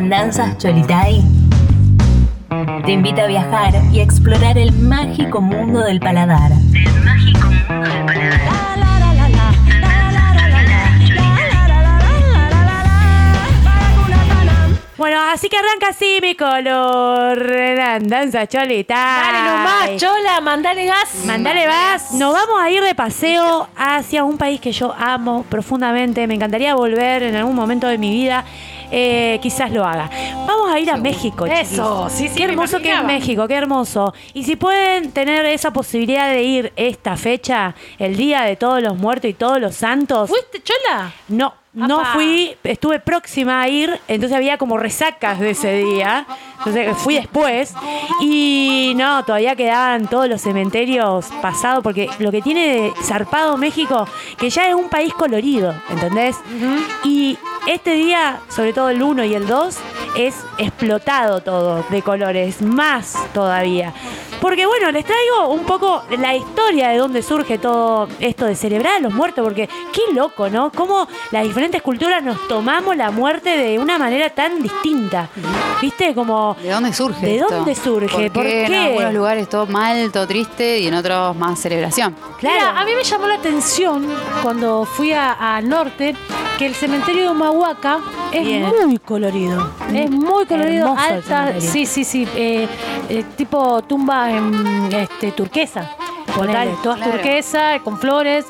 Andanzas Cholitay te invita a viajar y a explorar el mágico mundo del paladar. El mágico mundo del paladar. Bueno, así que arranca así mi color. Andanza Cholitay. Dale nomás, chola, mandale gas. Mandale vas. Nos vamos a ir de paseo hacia un país que yo amo profundamente. Me encantaría volver en algún momento de mi vida. Eh, quizás lo haga. Vamos a ir a México. Eso, chiquis. sí, sí, Qué hermoso que es. México, qué hermoso. Y si pueden tener esa posibilidad de ir esta fecha, el día de todos los muertos y todos los santos. ¿Fuiste, chola? No, no fui, estuve próxima a ir, entonces había como resacas de ese día. Entonces fui después y no, todavía quedaban todos los cementerios pasados porque lo que tiene de zarpado México, que ya es un país colorido, ¿entendés? Y este día, sobre todo el 1 y el 2, es explotado todo de colores, más todavía. Porque bueno, les traigo un poco la historia de dónde surge todo esto de celebrar a los muertos, porque qué loco, ¿no? Cómo las diferentes culturas nos tomamos la muerte de una manera tan distinta. ¿Viste? Como... ¿De dónde surge? ¿De esto? dónde surge? ¿Por qué? en algunos lugares todo mal, todo triste y en otros más celebración. Claro. Mira, a mí me llamó la atención cuando fui a- al norte que el cementerio de Humahuaca es Bien. muy colorido. Es muy colorido, alta. Sí, sí, sí. eh, eh, tipo tumba en este, turquesa. Todas claro. turquesa, con flores.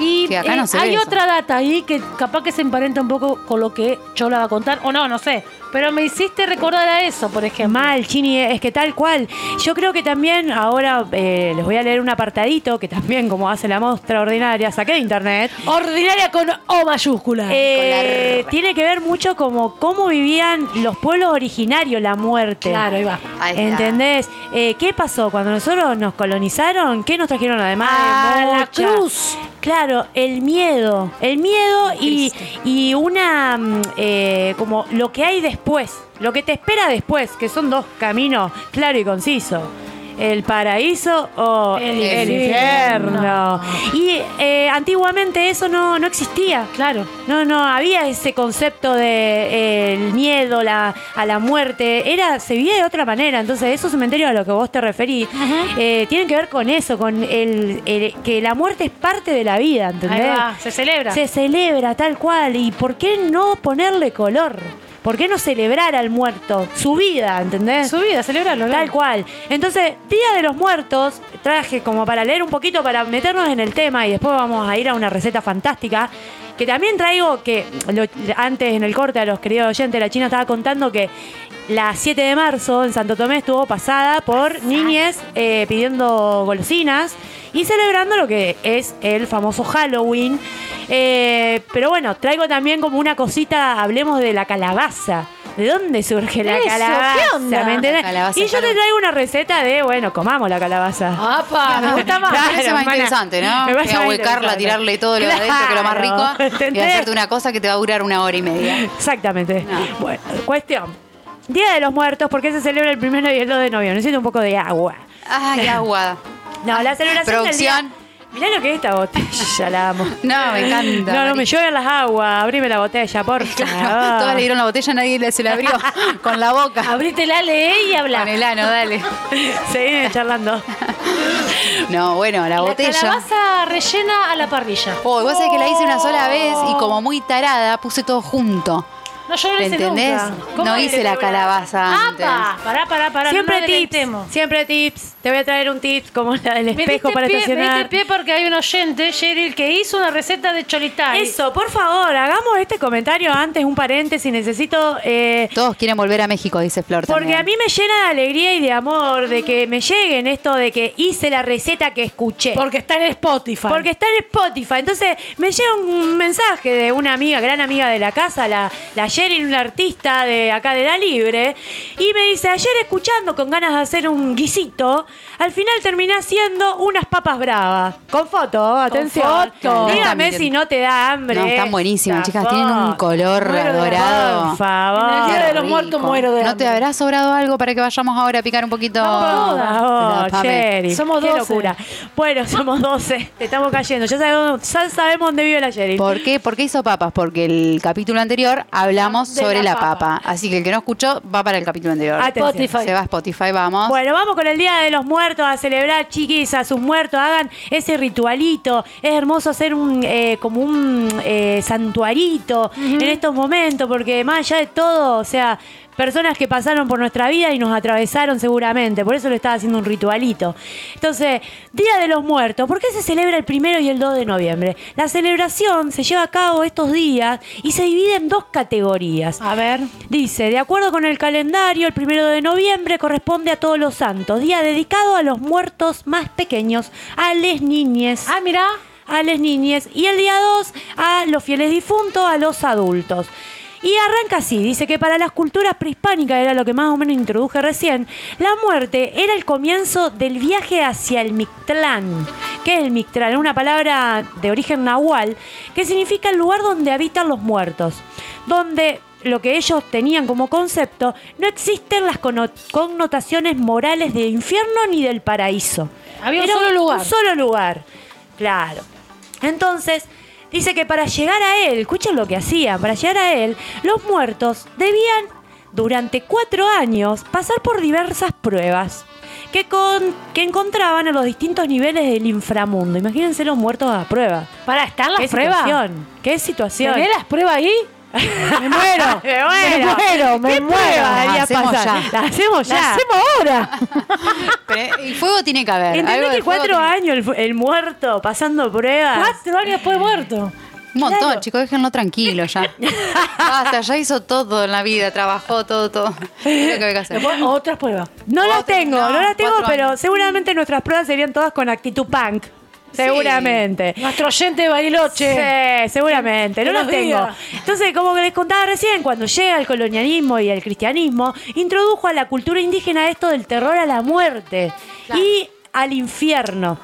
Y Que acá no se hay ve eso. otra data ahí que capaz que se emparenta un poco con lo que Chola va a contar, o no, no sé. Pero me hiciste recordar a eso, por ejemplo. Mal, Chini, es que tal cual. Yo creo que también ahora eh, les voy a leer un apartadito que también, como hace la muestra ordinaria, saqué de internet. Ordinaria con O mayúscula. Eh, tiene que ver mucho como cómo vivían los pueblos originarios la muerte. Claro, ahí va. Ahí está. ¿Entendés? Eh, ¿Qué pasó? Cuando nosotros nos colonizaron, ¿qué nos trajeron además? de Ah, la cruz. Claro, el miedo. El miedo y, y una. mm, eh, como lo que hay después. Lo que te espera después, que son dos caminos claro y conciso. El paraíso o El el, infierno. infierno. Y eh, antiguamente eso no, no existía. Claro. No, no, había ese concepto de eh, el miedo la, a la muerte. Era, se vivía de otra manera. Entonces, esos cementerios a los que vos te referís eh, tienen que ver con eso, con el, el- que la muerte es parte de la vida, ¿entendés? Ahí va, se celebra. Se celebra tal cual. ¿Y por qué no ponerle color? ¿Por qué no celebrar al muerto? Su vida, ¿entendés? Su vida, celebrarlo. Tal cual. Entonces, Día de los Muertos, traje como para leer un poquito, para meternos en el tema y después vamos a ir a una receta fantástica. Que también traigo que lo- antes en el corte a los queridos oyentes, la China estaba contando que la 7 de marzo en Santo Tomé estuvo pasada por niñes eh, pidiendo golosinas y celebrando lo que es el famoso Halloween. Eh, pero bueno, traigo también como una cosita, hablemos de la calabaza. ¿De dónde surge la Eso, calabaza? ¿qué onda? ¿Me entendés? La calabaza y yo te traigo una receta de, bueno, comamos la calabaza. ¡Apa! Me gusta más. Me parece Claro, más hermana. interesante, ¿no? Me Que más ahuecarla, tirarle todo lo de adentro, que es lo más Claro, rico. Y ¿entendés? hacerte una cosa que te va a durar una hora y media. Exactamente. No. Bueno, cuestión. Día de los Muertos, ¿por qué se celebra el primero y el 2 de noviembre? Necesito un poco de agua. Ay, agua. No, la celebración Producción. del día... Mirá lo que es esta botella, la amo. No, me encanta. No, no, me llueven las aguas. Abrime la botella, por Claro, favor. todas le dieron la botella, nadie se la abrió con la boca. Abrítela, lee y habla. Con el ano, dale. Seguime charlando. No, bueno, la La botella. calabaza rellena a la parrilla. Oh, vos sabés que la hice una sola vez y como muy tarada puse todo junto. No, yo no lo ¿Me hice entendés? nunca. ¿Cómo No hice la calabaza antes. ¡Apa! Pará, pará, pará. siempre no nos tips. Siempre tips. Te voy a traer un tips como la del Me espejo diste para pie, me estacionar. diste pie porque hay un oyente, Cheryl, que hizo una receta de cholitay. Eso, por favor, hagamos este comentario antes, un paréntesis. Necesito. eh, Todos quieren volver a México, dice Flor. porque también. a mí me llena de alegría y de amor de que me lleguen esto de que hice la receta que escuché. Porque está en Spotify. Porque está en Spotify. Entonces me llega un mensaje de una amiga, gran amiga de la casa, la, la Sheryl, una artista de acá de La Libre, y me dice, ayer escuchando con ganas de hacer un guisito, al final terminé haciendo unas papas bravas. Con foto, atención. foto. Dígame No, si no te da hambre. No, están buenísimas, chicas. Tienen un color Muero de dorado. Por favor. En el Día de los. Muertos muero de ¿No te habrá sobrado algo para que vayamos ahora a picar un poquito? Favor, Pame. Sherry. Somos Qué 12. locura. Bueno, somos 12. Te estamos cayendo. Ya sabemos, ya sabemos dónde vive la Sherry. ¿Por qué? ¿Por qué hizo papas? Porque el capítulo anterior hablamos hablamos de sobre la la, papa. papa. Así que el que no escuchó va para el capítulo anterior. Atención. Spotify. Se va a Spotify, vamos. Bueno, vamos con el Día de los Muertos a celebrar, chiquis, a sus muertos. Hagan ese ritualito. Es hermoso hacer un eh, como un eh, santuarito en estos momentos, porque más allá de todo, o sea, personas que pasaron por nuestra vida y nos atravesaron seguramente. Por eso lo estaba haciendo un ritualito. Entonces, Día de los Muertos. ¿Por qué se celebra el primero y el 2 de noviembre? La celebración se lleva a cabo estos días y se divide en dos categorías. A ver. Dice, de acuerdo con el calendario, el primero de noviembre corresponde a todos los santos, día dedicado a los muertos más pequeños, a les niñes, Ah, mira. a les niñes, y el día 2 a los fieles difuntos, a los adultos. Y arranca así, dice que para las culturas prehispánicas, era lo que más o menos introduje recién, la muerte era el comienzo del viaje hacia el Mictlán. ¿Qué es el Mictlán? Una palabra de origen nahual que significa el lugar donde habitan los muertos, donde lo que ellos tenían como concepto, no existen las connotaciones morales del infierno ni del paraíso. Había un solo lugar. Un solo lugar, claro. Entonces, dice que para llegar a él, escuchen lo que hacían, para llegar a él, los muertos debían, durante cuatro años, pasar por diversas pruebas. Que, con, que encontraban en los distintos niveles del inframundo. Imagínense los muertos a prueba. Para estar ¿Qué las pruebas. situación? ¿Qué situación? ¿Tenés las pruebas ahí? Me muero. Me muero. Me muero, me ¿Qué muero. debería Hacemos pasar? ya. La hacemos ya. La hacemos ahora. Pero, y fuego tiene que haber. ¿Entendés que cuatro años el, muerto pasando pruebas? Cuatro años después de muerto. Un montón, Claro. chicos, déjenlo tranquilo ya. Basta, ya hizo todo en la vida, trabajó todo, todo. Que hay que hacer. Otras pruebas. No las tengo, no, no, las tengo, pero años. seguramente nuestras pruebas serían todas con actitud punk. Seguramente. Nuestro oyente de Bariloche. Sí, seguramente, no las tengo. Entonces, como que les contaba recién, cuando llega el colonialismo y el cristianismo, introdujo a la cultura indígena esto del terror a la muerte y al infierno.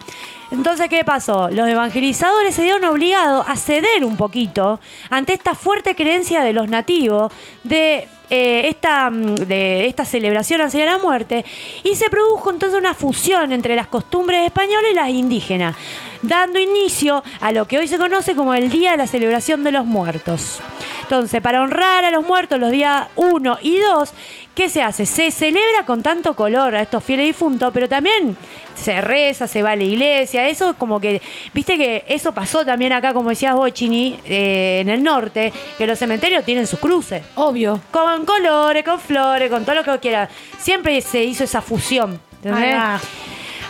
Entonces, ¿qué pasó? Los evangelizadores se dieron obligados a ceder un poquito ante esta fuerte creencia de los nativos de, eh, esta, mm, de esta celebración hacia la muerte y se produjo entonces una fusión entre las costumbres españolas y las indígenas, dando inicio a lo que hoy se conoce como el Día de la Celebración de los Muertos. Entonces, para honrar a los muertos los días 1 y 2, ¿qué se hace? Se celebra con tanto color a estos fieles difuntos, pero también se reza, se va a la iglesia, eso como que, viste que eso pasó también acá, como decías vos, Chini, eh, en el norte, que los cementerios tienen sus cruces. Obvio. Con colores, con flores, con todo lo que quiera. Siempre se hizo esa fusión. ¿entendés?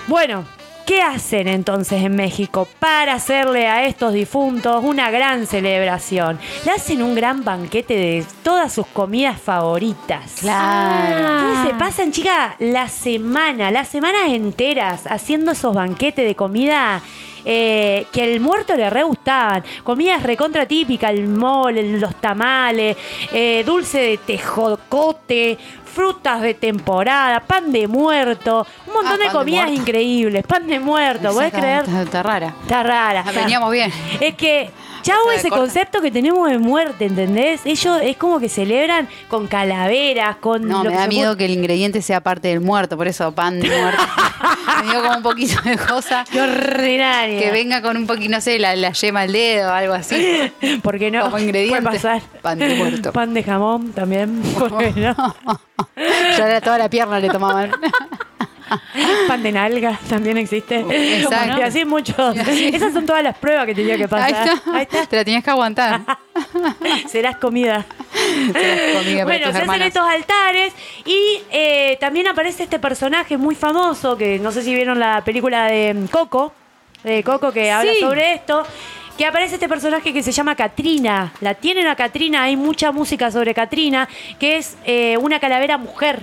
Bueno, ¿qué hacen entonces en México para hacerle a estos difuntos una gran celebración? Le hacen un gran banquete de todas sus comidas favoritas. Claro. Entonces se pasan, chicas, la semana, las semanas enteras haciendo esos banquetes de comida eh, que al muerto le re gustaban. Comidas recontra típicas, el mole, los tamales, eh, dulce de tejocote, frutas de temporada, pan de muerto, un montón Ah, de comidas increíbles, pan de muerto, ¿podés creer? Está, está rara. Está rara. Ah, Veníamos bien. Es que, chau, Se ese corta. concepto que tenemos de muerte, ¿entendés? Ellos es como que celebran con calaveras, con. No, me da miedo que el ingrediente sea parte del muerto, por eso pan de muerto. me dio como un poquito de cosa. Qué ordinaria. Que venga con un poquito, no sé, la, la yema al dedo o algo así. Porque no. Como ingrediente. Puede pasar. Pan de muerto. Pan de jamón también. ¿Por qué no? ya era toda la pierna le tomaban. Pan de nalga también existe. Exacto. Y así muchos. Esas son todas las pruebas que tenía que Ahí pasar. está. Ahí está. Te la tenías que aguantar. Serás comida. Serás comida Bueno, tus se hacen estos altares y eh, también aparece este personaje muy famoso que no sé si vieron la película de mm, Coco, de Coco que habla Sí. sobre esto. Que aparece este personaje que se llama Katrina. La tienen a Katrina, hay mucha música sobre Katrina, que es eh, una calavera mujer.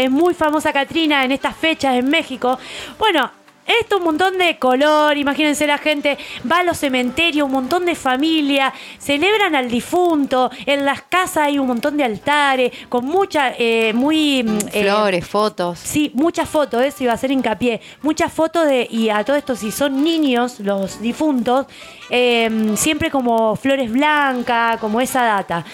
Es muy famosa Katrina en estas fechas en México. Bueno, esto un montón de color, imagínense la gente va a los cementerios, un montón de familia, celebran al difunto, en las casas hay un montón de altares, con mucha, eh, muy... mm, eh, Flores, fotos. Sí, muchas fotos, eso iba a hacer hincapié. Muchas fotos de, y a todo esto, si son niños, los difuntos, eh, siempre como flores blancas, como esa data.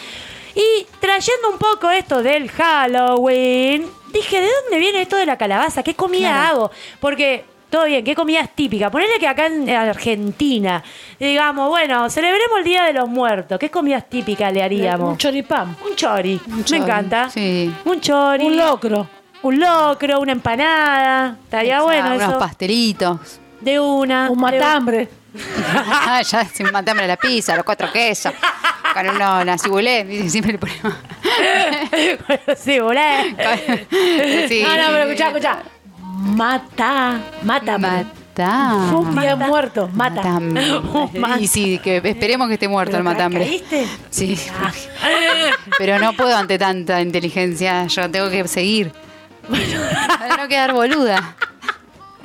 Y trayendo un poco esto del Halloween, dije, ¿de dónde viene esto de la calabaza? ¿Qué comida Claro. hago? Porque todo bien, ¿qué comida es típica? Ponele que acá en Argentina, digamos, bueno, celebremos el Día de los Muertos. ¿Qué comidas típicas le haríamos? Un choripán. Un chori, me chori, encanta. sí. Un chori. Un locro. Un locro, una empanada. Estaría bueno unos eso. pastelitos. De una. Un matambre. Ah, ya sin matarme la pizza, los cuatro quesos. Con uno nacibulé, ¿viste? siempre le ponemos. Bueno, sí. No, no, pero escuchá, escuchá. Mata. Matambre. Matá. Un día muerto. Mata. Matambre. Y sí, que esperemos que esté muerto el matambre. ¿Caíste? Sí. Pero no puedo ante tanta inteligencia. Yo tengo que seguir. Para no quedar boluda.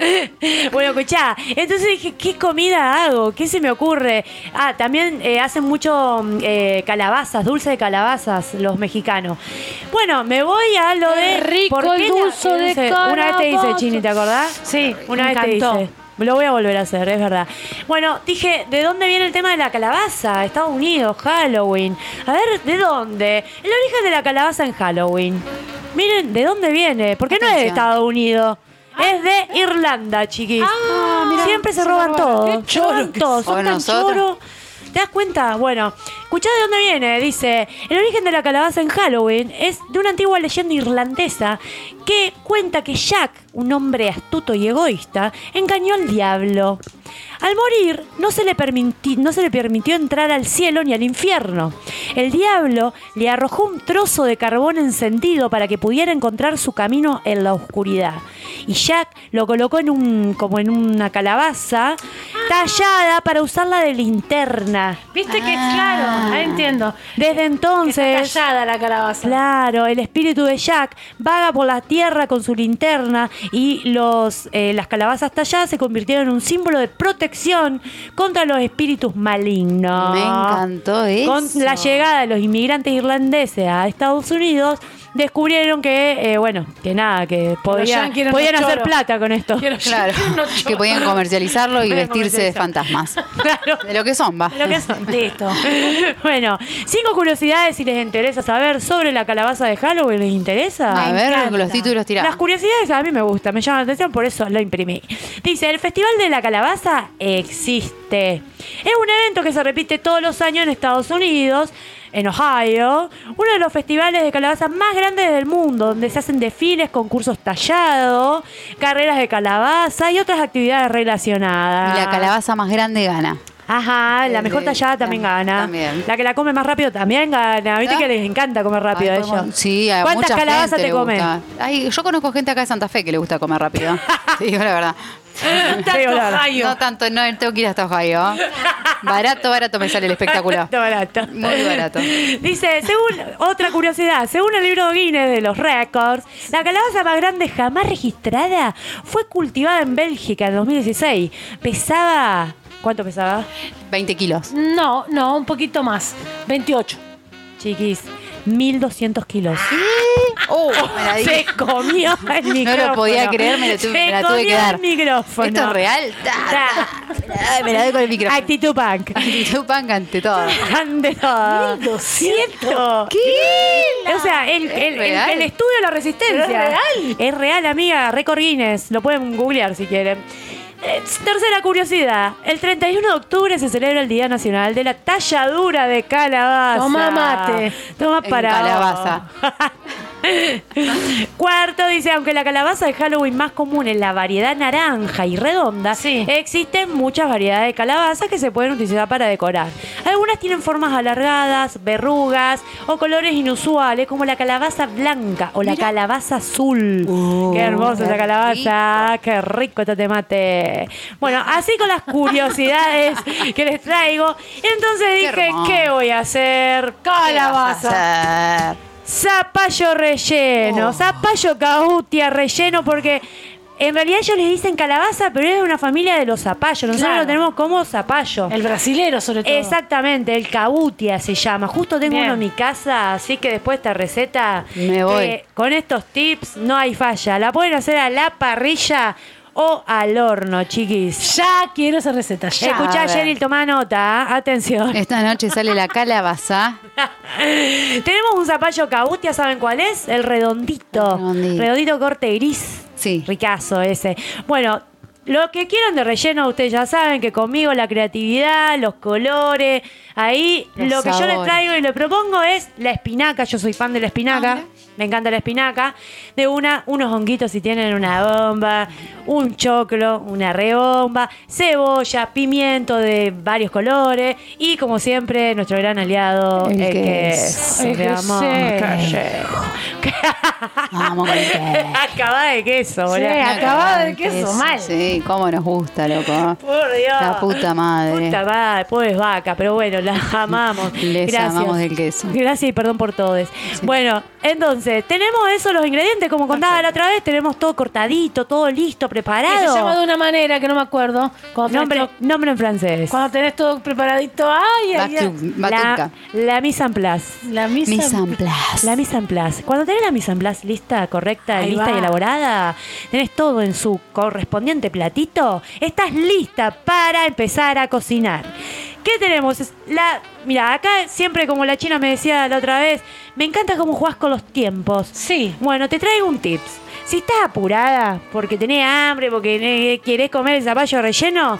Bueno, escuchá, entonces dije, ¿qué comida hago? ¿Qué se me ocurre? Ah, también eh, hacen mucho mm, eh, calabazas, dulce de calabazas los mexicanos. Bueno, me voy a lo de... Qué rico ¿por qué el la- dulce de Una vez te dice. Chini, ¿te acordás? Sí, Una me vez te dice. Lo voy a volver a hacer, es verdad. Bueno, dije, ¿de dónde viene el tema de la calabaza? Estados Unidos, Halloween. A ver, ¿de dónde? El origen de la calabaza en Halloween. Miren, ¿de dónde viene? Porque no es de Atención. Estados Unidos. Es de Irlanda, chiquis. Ah, mirá, Siempre se roban roban. todo. Qué Se choro roban que todo. son. Tan choros. ¿Te das cuenta? Bueno, escuchá de dónde viene. Dice, el origen de la calabaza en Halloween es de una antigua leyenda irlandesa que cuenta que Jack, un hombre astuto y egoísta, engañó al diablo. Al morir, no se, le permitió entrar al cielo ni al infierno. El diablo le arrojó un trozo de carbón encendido para que pudiera encontrar su camino en la oscuridad. Y Jack lo colocó en un, como en una calabaza tallada para usarla de linterna. Viste que claro, ahí entiendo. Desde Que está entonces, tallada la calabaza. Claro, el espíritu de Jack vaga por la tierra con su linterna y los, eh, las calabazas talladas se convirtieron en un símbolo de protección contra los espíritus malignos. Me encantó eso. Con la llegada de los inmigrantes irlandeses a Estados Unidos, descubrieron que, eh, bueno, que nada, que podían, hacer plata con esto. Quiero- Claro, que podían comercializarlo y vestirse de fantasmas. Claro. De lo que son, va. Lo que son. Listo. bueno, cinco curiosidades si les interesa saber sobre la calabaza de Halloween. ¿Les interesa? A Me ver, encanta. los títulos Las tirados. curiosidades a mí me gustan, me llaman la atención, por eso lo imprimí. Dice, el Festival de la Calabaza existe. Es un evento que se repite todos los años en Estados Unidos, en Ohio, uno de los festivales de calabazas más grandes del mundo, donde se hacen desfiles, concursos tallados, carreras de calabaza y otras actividades relacionadas. Y la calabaza más grande gana. Ajá, la mejor tallada también gana. también. La que la come más rápido también gana. Viste ¿Ah? que les encanta comer rápido a Ay, ellos. podemos- Sí, a ¿Cuántas calabazas te comen? Ay, yo conozco gente acá de Santa Fe que le gusta comer rápido. Digo la verdad. Ohio. No tanto, no, tengo que ir hasta Ohio. Barato, barato me sale el espectáculo. Barato, barato. Muy barato. Dice, según otra curiosidad, según el libro Guinness de los récords, la calabaza más grande jamás registrada fue cultivada en Bélgica en 2016. Pesaba, ¿cuánto pesaba? 20 kilos. No, no, un poquito más. 28. Chiquis, 1200 kilos. Oh, me la di. Se comió el No micrófono. lo podía creer, me, lo tuve- Se me la tuve que comió dar. el micrófono. ¿Esto es real? Ta, ta. Me la doy- Me la doy con el micrófono. Actitud punk. Actitud punk ante todo. Ande todo. 1200. ¿Qué? O sea, el, el- el- real? el estudio de la resistencia. ¿Pero es real? Es real, amiga. Récord Guinness. Lo pueden googlear si quieren. Eh, tercera curiosidad. El 31 de octubre se celebra el Día Nacional de la Talladura de Calabaza. Toma mate. Toma En para calabaza. Cuarto dice, aunque la calabaza de Halloween más común es la variedad naranja y redonda, Sí. existen muchas variedades de calabazas que se pueden utilizar para decorar. Algunas tienen formas alargadas, verrugas o colores inusuales, como la calabaza blanca o la calabaza azul. Uh, qué hermosa esa calabaza, qué rico este mate. Bueno, así con las curiosidades que les traigo. Entonces dije, hermoso. ¿qué voy a hacer? Calabaza. Zapallo relleno, Oh. zapallo cautia relleno, porque en realidad ellos les dicen calabaza, pero es de una familia de los zapallos. Nosotros Claro. lo tenemos como zapallo. El brasilero, sobre todo. Exactamente, el cautia se llama. Justo tengo Bien. uno en mi casa, así que después esta receta, Me voy. eh, con estos tips no hay falla. La pueden hacer a la parrilla o al horno, chiquis. Ya quiero esa receta. Ya. Escuchá. Cheryl, toma nota. Atención. Esta noche sale la calabaza. Tenemos un zapallo cautia, ¿saben cuál es? El redondito. Redondito. Redondito corte gris. Sí. Ricazo ese. Bueno, Lo que quieran de relleno, ustedes ya saben que conmigo la creatividad, los colores, ahí Los lo que yo les traigo y le propongo es la espinaca. Yo soy fan de la espinaca. Ah. Me encanta la espinaca. De una, unos honguitos si tienen una bomba, un choclo, una rebomba, cebolla, pimiento de varios colores y como siempre nuestro gran aliado, El el, amor. queso. Vamos con el queso. Acabada de queso, Sí, boludo. acabado de queso, mal. Sí, cómo nos gusta, loco. Por Dios. La puta madre. Puta madre, pobres vaca, pero bueno, las amamos. Les Gracias. amamos del queso. Gracias y perdón por todos. Bueno, entonces, tenemos eso, los ingredientes, como contaba la otra vez, tenemos todo cortadito, todo listo, Que se preparado. llama de una manera que no me acuerdo. Nombre, todo, nombre en francés. cuando tenés todo preparadito. Ay, ay, ay. La, la mise en place. La. Mise en place. La mise en place. Cuando tenés la mise en place lista, correcta, Ahí lista va. y elaborada, tenés todo en su correspondiente platito, estás lista para empezar a cocinar. ¿Qué tenemos? La, mira, acá siempre como la china me decía la otra vez, me encanta cómo jugás con los tiempos. Sí. Bueno, te traigo un tips. Si estás apurada porque tenés hambre, porque querés comer el zapallo relleno,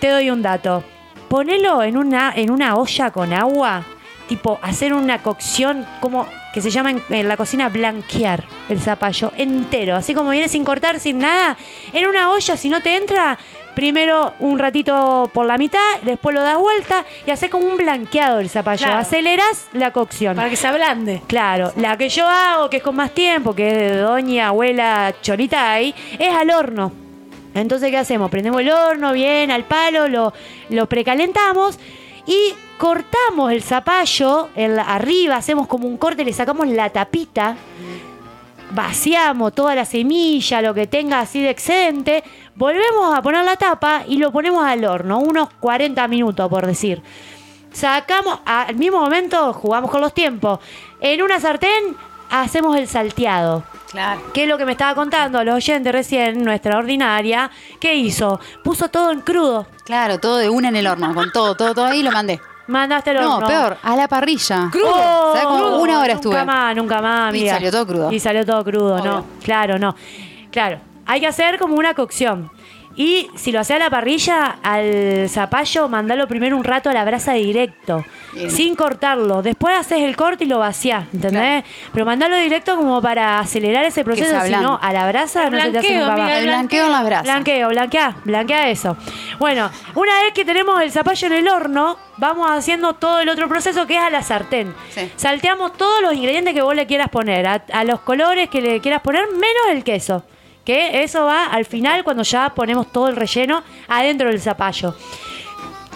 te doy un dato. Ponelo en una, en una olla con agua, tipo hacer una cocción como que se llama en, en la cocina blanquear el zapallo entero, así como viene sin cortar, sin nada. En una olla, si no te entra, primero un ratito por la mitad, después lo das vuelta y haces como un blanqueado del zapallo. Claro. Aceleras la cocción. Para que se ablande. Claro, la que yo hago, que es con más tiempo, que es de doña abuela Choritay, es al horno. Entonces, ¿qué hacemos? Prendemos el horno bien al palo, lo, lo precalentamos y cortamos el zapallo arriba, hacemos como un corte, le sacamos la tapita, vaciamos toda la semilla, lo que tenga así de excedente, volvemos a poner la tapa y lo ponemos al horno, unos 40 minutos por decir. Sacamos, al mismo momento jugamos con los tiempos. En una sartén hacemos el salteado. Claro. ¿Qué es lo que me estaba contando los oyentes recién, nuestra ordinaria? ¿Qué hizo? Puso todo en crudo. Claro, todo de una en el horno, con todo, todo, todo ahí lo mandé. Mandaste al No, peor, a la parrilla. Oh, ¿Sabes cómo? Una hora estuve. Nunca más, nunca más, Y amiga. salió todo crudo. Y salió todo crudo, no. Claro, no. Claro, hay que hacer como una cocción. Y si lo haces a la parrilla, al zapallo, mandalo primero un rato a la brasa directo, Bien. sin cortarlo. Después haces el corte y lo vacías, ¿entendés? Pero mandalo directo como para acelerar ese proceso, si no, a la brasa no se te hace más. amiga, El blanqueo en las brasas. Blanqueo, blanquea, blanquea eso. Bueno, una vez que tenemos el zapallo en el horno, vamos haciendo todo el otro proceso que es a la sartén. Sí. Salteamos todos los ingredientes que vos le quieras poner, a, a los colores que le quieras poner, menos el queso. Que eso va al final cuando ya ponemos todo el relleno adentro del zapallo.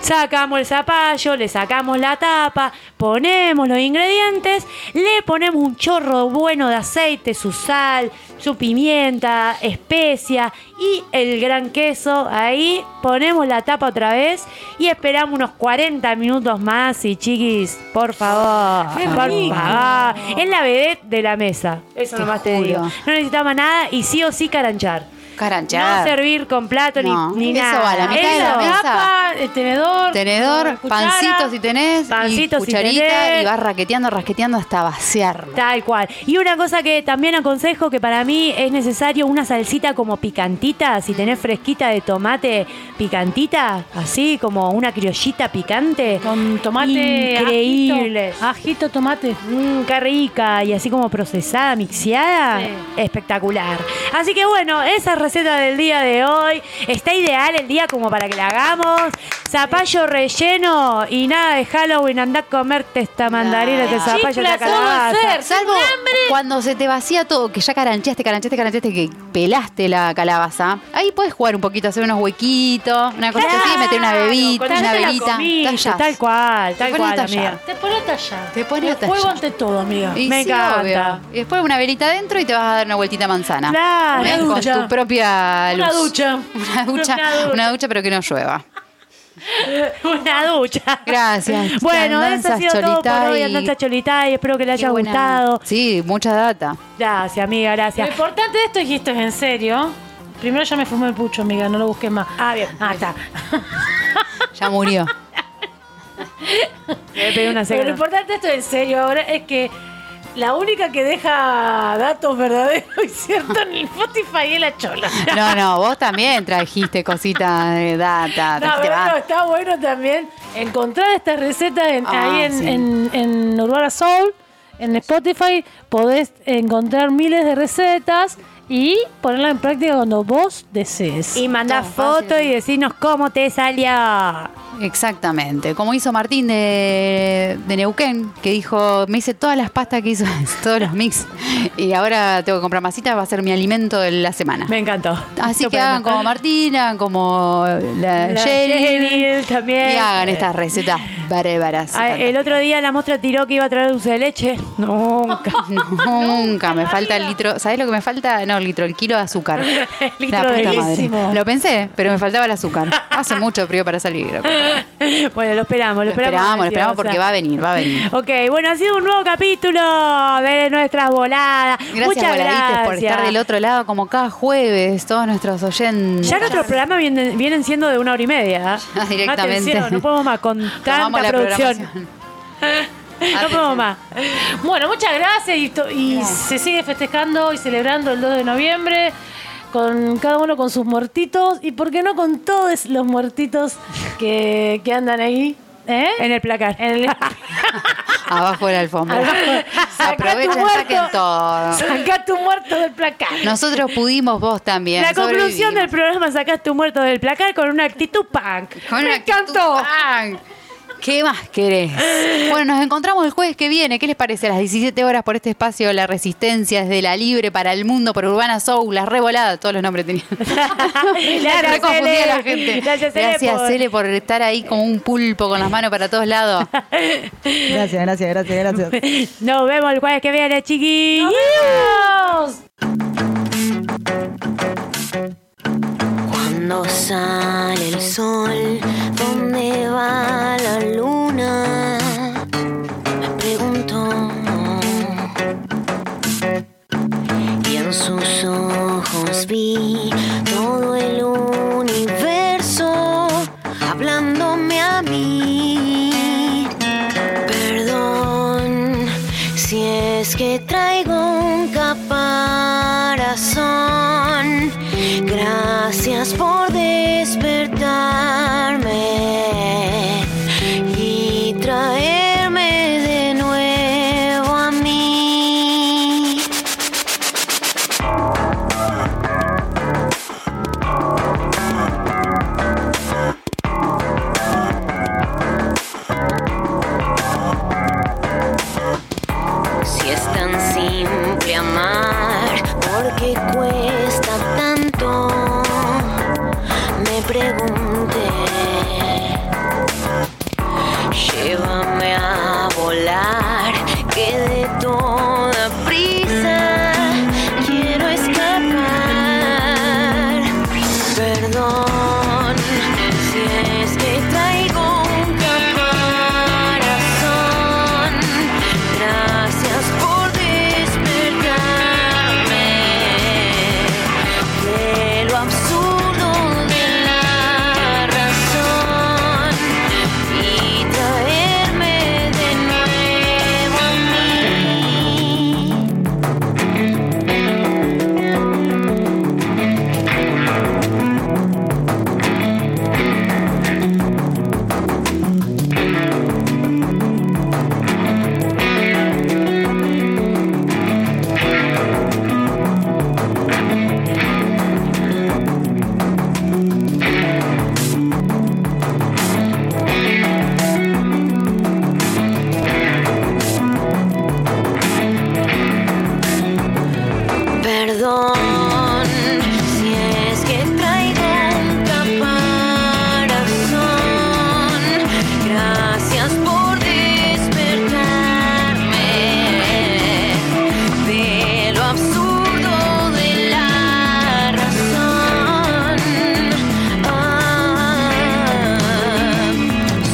Sacamos el zapallo, le sacamos la tapa, ponemos los ingredientes, le ponemos un chorro bueno de aceite, su sal, su pimienta, especia y el gran queso. Ahí ponemos la tapa otra vez y esperamos unos 40 minutos más. Y chiquis, por favor, Qué por rico. favor. Es la vedette de la mesa. Eso Te nomás te digo. No necesitamos nada y sí o sí caranchar. Caranchar. No servir con plato No, ni, ni eso nada. va a la mitad de la Eso. mesa. Tapa, el tenedor. Tenedor, cuchara. pancito si tenés, Pancito y si cucharita, tenés. y vas raqueteando, rasqueteando hasta vaciarlo. Tal cual. Y una cosa que también aconsejo que para mí es necesario una salsita como picantita, si tenés fresquita de tomate picantita, así como una criollita picante. Con tomate. Increíble. Ajito, ajito, tomate. Mmm, qué rica y así como procesada, mixeada, Sí. espectacular. Así que bueno, esa receta del día de hoy está ideal el día como para que la hagamos. Zapallo relleno y nada de Halloween, andá a comerte esta mandarina, este Nah. zapallo, Chifla, calabaza. hacer. Salvo cuando se te vacía todo, que ya carancheaste, carancheaste, carancheaste, que pelaste la calabaza. Ahí puedes jugar un poquito, hacer unos huequitos, una cosa así, meter una bebita, Cuando una ya te la velita. comiste, tallás. tal cual, tal Te pones cual, a tallar. amiga. Te pone a tallar. Te pone a tallar. ante todo, amiga. Y Me sí, encanta. obvio. Y después una velita adentro y te vas a dar una vueltita manzana. Claro. Una Con ducha. tu propia luz. Una ducha. Una ducha, Una ducha. una ducha, pero que no llueva. Una ducha. Gracias. Bueno, eso ha sido todo por Cholita hoy, y- Andanza Cholita, y espero que les Qué haya buena- gustado. Sí, mucha data. Gracias, amiga, Lo gracias. importante de esto es que esto es en serio. Primero ya me fumé el pucho, amiga, no lo busques más. Ah, bien. Ah, está. Ya murió. Le pegué una Pero lo importante de esto en serio ahora es que La única que deja datos verdaderos y ciertos en el Spotify es la chola. No, no, vos también trajiste cositas de data. No, pero no, está bueno también encontrar estas recetas en- Ah, ahí en, sí. en, en Urbana Soul, en Spotify. Podés encontrar miles de recetas y ponerlas en práctica cuando vos desees. Y fácil, fotos y decirnos cómo te salió. Exactamente, como hizo Martín de, de Neuquén, que dijo, me hice todas las pastas que hizo, todos los mix, y ahora tengo que comprar masitas, va a ser mi alimento de la semana. Me encantó. Así que hagan como Martín, hagan como la, La Cheryl, Cheryl también. y hagan estas recetas bárbaras. Ah, El otro día la mostra tiró que iba a traer dulce de leche. Nunca. Nunca, me falta el litro, ¿sabes lo que me falta? No, el litro, el kilo de azúcar. El litro La puta madre. Lo pensé, pero me faltaba el azúcar. Hace mucho frío para salir. bueno, lo esperamos, lo, Lo esperamos, lo esperamos porque va a venir, va a venir. Ok, bueno, ha sido un nuevo capítulo de nuestras voladas. Gracias, Muchas gracias. por estar del otro lado como cada jueves, todos nuestros oyentes. Ya nuestros programas vienen, vienen siendo de una hora y media. Ah, directamente. No podemos más con tanta producción. No podemos más. Bueno, muchas gracias y, se sigue festejando y celebrando el 2 de noviembre con cada uno con sus muertitos y por qué no con todos los muertitos que, que andan ahí. ¿Eh? En el placar. En el- Abajo de la alfombra. Saca tu Aprovechen, muerto. saquen todo. Tu muerto del placar. Nosotros pudimos, vos también. La conclusión del programa sacaste un muerto del placar con una actitud punk. Con Me una actitud encantó. punk. ¿Qué más querés? Bueno, nos encontramos el jueves que viene. ¿Qué les parece? A las 17 horas por este espacio, La Resistencia desde la Libre para el Mundo por Urbana Soul, La Revolada, todos los nombres tenían. Gracias, confundía Cele. la gente. Gracias, Cele, Gracias, por- Cele, por estar ahí como un pulpo con las manos para todos lados. Gracias, gracias, gracias, gracias. Nos vemos el jueves que viene, chiquillos. Cuando sale el sol, ¿dónde va la luna? Me pregunto. Y en sus ojos vi todo el universo hablándome a mí. Perdón si es que traigo Gracias por